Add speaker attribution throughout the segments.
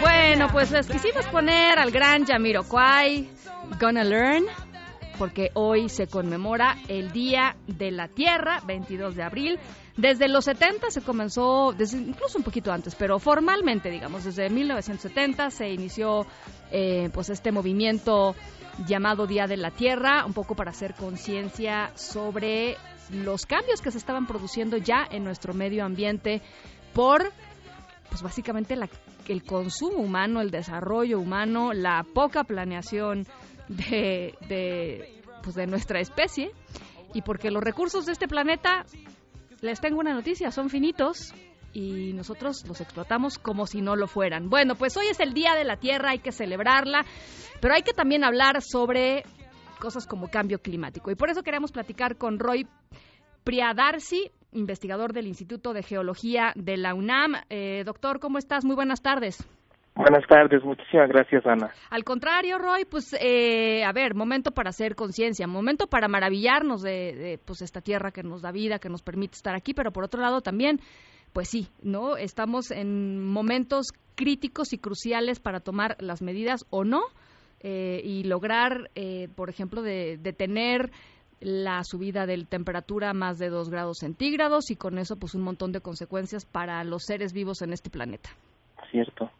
Speaker 1: Bueno, pues les quisimos poner al gran Jamiroquai, Gonna Learn, porque hoy se conmemora el Día de la Tierra, 22 de abril. Desde los 70 se comenzó, desde, incluso un poquito antes, pero formalmente, digamos, desde 1970 se inició eh, pues este movimiento llamado Día de la Tierra, un poco para hacer conciencia sobre los cambios que se estaban produciendo ya en nuestro medio ambiente por pues básicamente la- el consumo humano, el desarrollo humano, la poca planeación de, pues de nuestra especie y porque los recursos de este planeta, les tengo una noticia, son finitos y nosotros los explotamos como si no lo fueran. Bueno, pues hoy es el Día de la Tierra, hay que celebrarla, pero hay que también hablar sobre cosas como cambio climático y por eso queremos platicar con Roy Priadarsi, investigador del Instituto de Geología de la UNAM. Eh, doctor, ¿cómo estás? Muy buenas tardes.
Speaker 2: Buenas tardes, muchísimas gracias Ana.
Speaker 1: Al contrario, Roy, pues, eh, a ver, momento para hacer conciencia, momento para maravillarnos de, de, pues, esta tierra que nos da vida, que nos permite estar aquí, pero por otro lado también, pues sí, ¿no? Estamos en momentos críticos y cruciales para tomar las medidas o no eh, y lograr, eh, por ejemplo, de detener la subida de temperatura a más de 2 grados centígrados y con eso pues un montón de consecuencias para los seres vivos en este planeta.
Speaker 2: Cierto.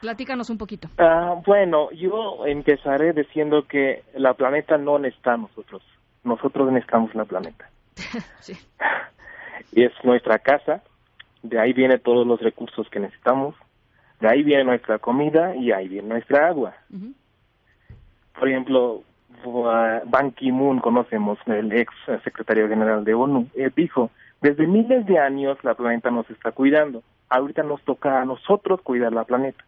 Speaker 1: Platícanos un poquito.
Speaker 2: Ah, bueno, yo empezaré diciendo que la planeta no necesita a nosotros. Nosotros necesitamos la planeta.
Speaker 1: sí.
Speaker 2: Y es nuestra casa, de ahí vienen todos los recursos que necesitamos, de ahí viene nuestra comida y ahí viene nuestra agua. Por ejemplo, Ban Ki-moon, conocemos, el ex secretario general de ONU, él dijo, desde miles de años la planeta nos está cuidando, ahorita nos toca a nosotros cuidar la planeta.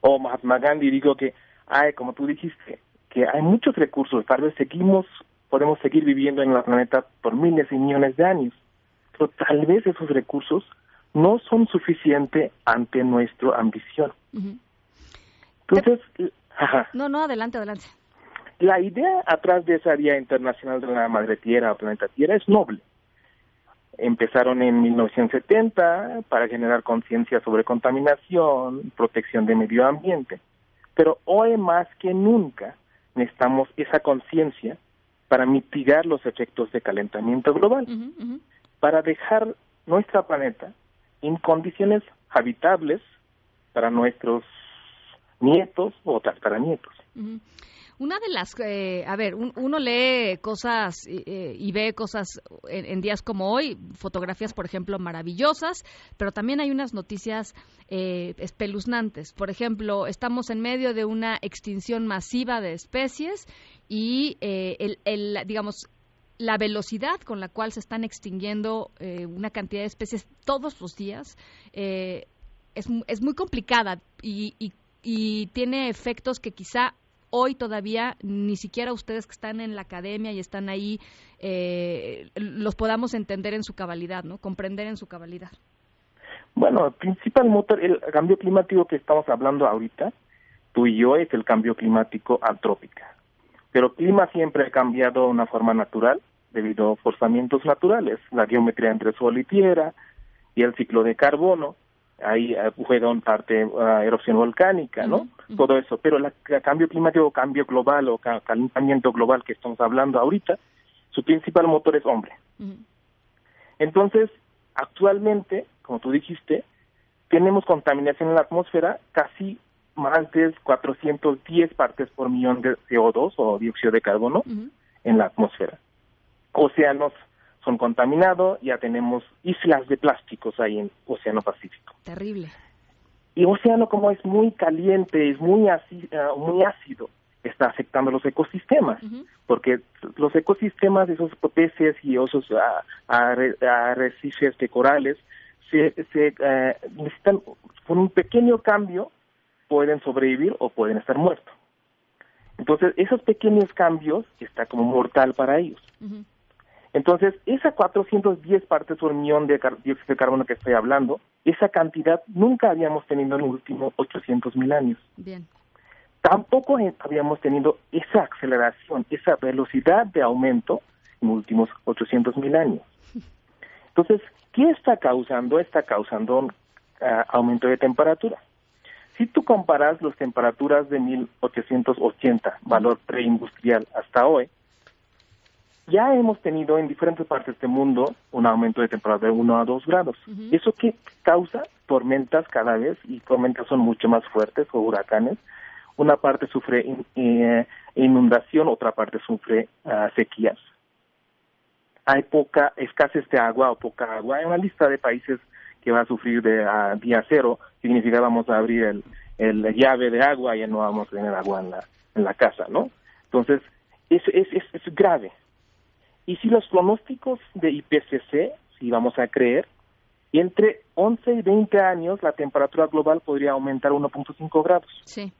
Speaker 2: O Mahatma Gandhi digo que hay como tú dijiste que hay muchos recursos. Tal vez seguimos podemos seguir viviendo en la planeta por miles y millones de años. Pero tal vez esos recursos no son suficientes ante nuestra ambición entonces ajá,
Speaker 1: No, no, adelante, adelante.
Speaker 2: La idea atrás de esa Día Internacional de la Madre Tierra o Planeta Tierra es noble. Empezaron en 1970 para generar conciencia sobre contaminación, protección del medio ambiente. Pero hoy más que nunca necesitamos esa conciencia para mitigar los efectos de calentamiento global, para dejar nuestra planeta en condiciones habitables para nuestros nietos o tataranietos.
Speaker 1: Ujú. Una de las, eh, a ver, un- uno lee cosas eh, y ve cosas en, días como hoy, fotografías, por ejemplo, maravillosas, pero también hay unas noticias eh, espeluznantes. Por ejemplo, estamos en medio de una extinción masiva de especies y eh, el, el, digamos, la velocidad con la cual se están extinguiendo eh, una cantidad de especies todos los días eh, es, es muy complicada y, y tiene efectos que quizá hoy todavía ni siquiera ustedes que están en la academia y están ahí eh, los podamos entender en su cabalidad, ¿no? Comprender en su cabalidad.
Speaker 2: Bueno, el principal motor, el cambio climático que estamos hablando ahorita, tú y yo, es el cambio climático antrópica. Pero el clima siempre ha cambiado de una forma natural debido a forzamientos naturales, la geometría entre sol y tierra y el ciclo de carbono. Ahí eh, un parte uh, erupción volcánica, ¿no? Todo eso. Pero el cambio climático, cambio global o ca- calentamiento global que estamos hablando ahorita, su principal motor es hombre. Entonces, actualmente, como tú dijiste, tenemos contaminación en la atmósfera casi más de 410 partes por millón de CO2 o dióxido de carbono en la atmósfera. Océanos son contaminados, ya tenemos islas de plásticos ahí en Océano Pacífico.
Speaker 1: Terrible.
Speaker 2: Y océano como es muy caliente, es muy, ah, muy ácido, está afectando los ecosistemas, porque los ecosistemas, esos peces y esos ah, arre- arrecifes de corales, se, se eh, necesitan con un pequeño cambio pueden sobrevivir o pueden estar muertos. Entonces, esos pequeños cambios está como mortal para ellos.
Speaker 1: Ujú.
Speaker 2: Entonces, esa 410 partes por millón de dióxido de carbono que estoy hablando, esa cantidad nunca habíamos tenido en los últimos 800 mil años.
Speaker 1: Bien.
Speaker 2: Tampoco habíamos tenido esa aceleración, esa velocidad de aumento en los últimos 800 mil años. Entonces, ¿qué está causando? Está causando ah, aumento de temperatura. Si tú comparas las temperaturas de 1880, valor preindustrial, hasta hoy, ya hemos tenido en diferentes partes del mundo un aumento de temperatura de 1 a 2 grados. ¿Eso qué causa? Tormentas cada vez, y tormentas son mucho más fuertes, o huracanes. Una parte sufre in- eh, inundación, otra parte sufre ah, sequías. Hay poca escasez de agua o poca agua. Hay una lista de países que va a sufrir de ah, día cero. Significa vamos a abrir el, el llave de agua y ya no vamos a tener agua en la, en la casa, ¿no? Entonces, es, es, es, es grave. Y si los pronósticos de IPCC, si vamos a creer, entre 11 y 20 años la temperatura global podría aumentar 1.5 grados.
Speaker 1: Sí.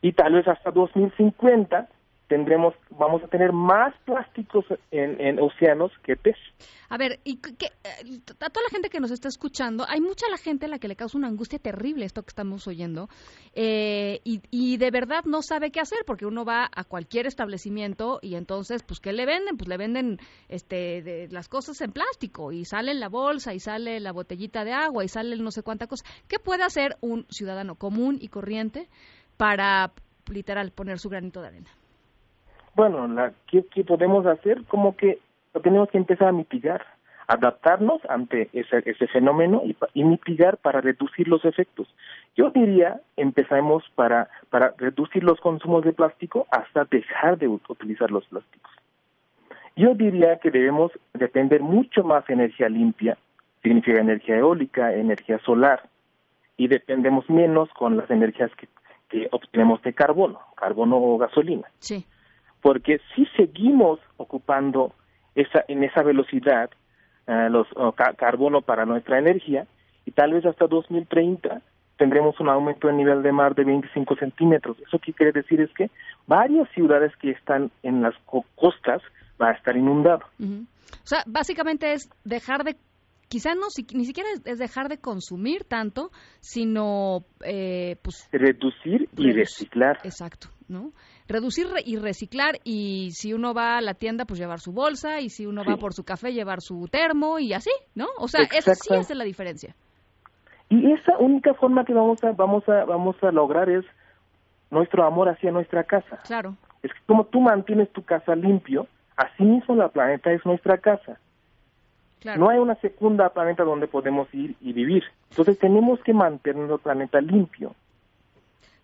Speaker 2: Y tal vez hasta 2050 tendremos, vamos a tener más plásticos en, océanos que peces.
Speaker 1: A ver, y que, eh, a toda la gente que nos está escuchando, hay mucha la gente a la que le causa una angustia terrible esto que estamos oyendo eh, y, y de verdad no sabe qué hacer porque uno va a cualquier establecimiento y entonces, pues, ¿qué le venden? Pues le venden este, de, las cosas en plástico y sale la bolsa y sale la botellita de agua y sale no sé cuánta cosa. ¿Qué puede hacer un ciudadano común y corriente para, literal, poner su granito de arena?
Speaker 2: Bueno, la, ¿qué, ¿qué podemos hacer? Como que lo tenemos que empezar a mitigar, adaptarnos ante ese, ese fenómeno y, y mitigar para reducir los efectos. Yo diría, empezamos para, para reducir los consumos de plástico hasta dejar de ut- utilizar los plásticos. Yo diría que debemos depender mucho más de energía limpia, significa energía eólica, energía solar, y dependemos menos con las energías que, que obtenemos de carbono, carbono o gasolina
Speaker 1: Sí.
Speaker 2: Porque si seguimos ocupando esa en esa velocidad eh, los oh, ca- carbono para nuestra energía y tal vez hasta 2030 tendremos un aumento del nivel de mar de 25 centímetros. Eso qué quiere decir es que varias ciudades que están en las co- costas va a estar inundado.
Speaker 1: Ujú. O sea, básicamente es dejar de, quizá no, si- ni siquiera es, es dejar de consumir tanto, sino, eh, pues,
Speaker 2: Reducir y reciclar.
Speaker 1: exacto, ¿no? Reducir re- y reciclar y si uno va a la tienda, pues llevar su bolsa y si uno va por su café, llevar su termo y así, ¿no? O sea, eso sí hace la diferencia.
Speaker 2: Y esa única forma que vamos a vamos a vamos a lograr es nuestro amor hacia nuestra casa.
Speaker 1: Claro.
Speaker 2: Es que como tú mantienes tu casa limpio, así mismo la planeta es nuestra casa.
Speaker 1: Claro.
Speaker 2: No hay una segunda planeta donde podemos ir y vivir. Entonces tenemos que mantener nuestro planeta limpio.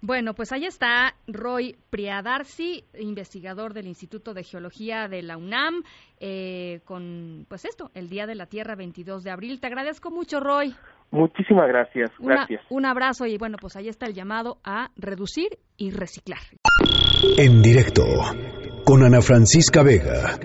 Speaker 1: Bueno, pues ahí está Roy Priadarsi, investigador del Instituto de Geología de la UNAM, eh, con, pues esto, el Día de la Tierra, 22 de abril. Te agradezco mucho, Roy.
Speaker 2: Muchísimas gracias.
Speaker 1: Una-
Speaker 2: Gracias.
Speaker 1: un abrazo y bueno, pues ahí está el llamado a reducir y reciclar.
Speaker 3: En directo con Ana Francisca Vega.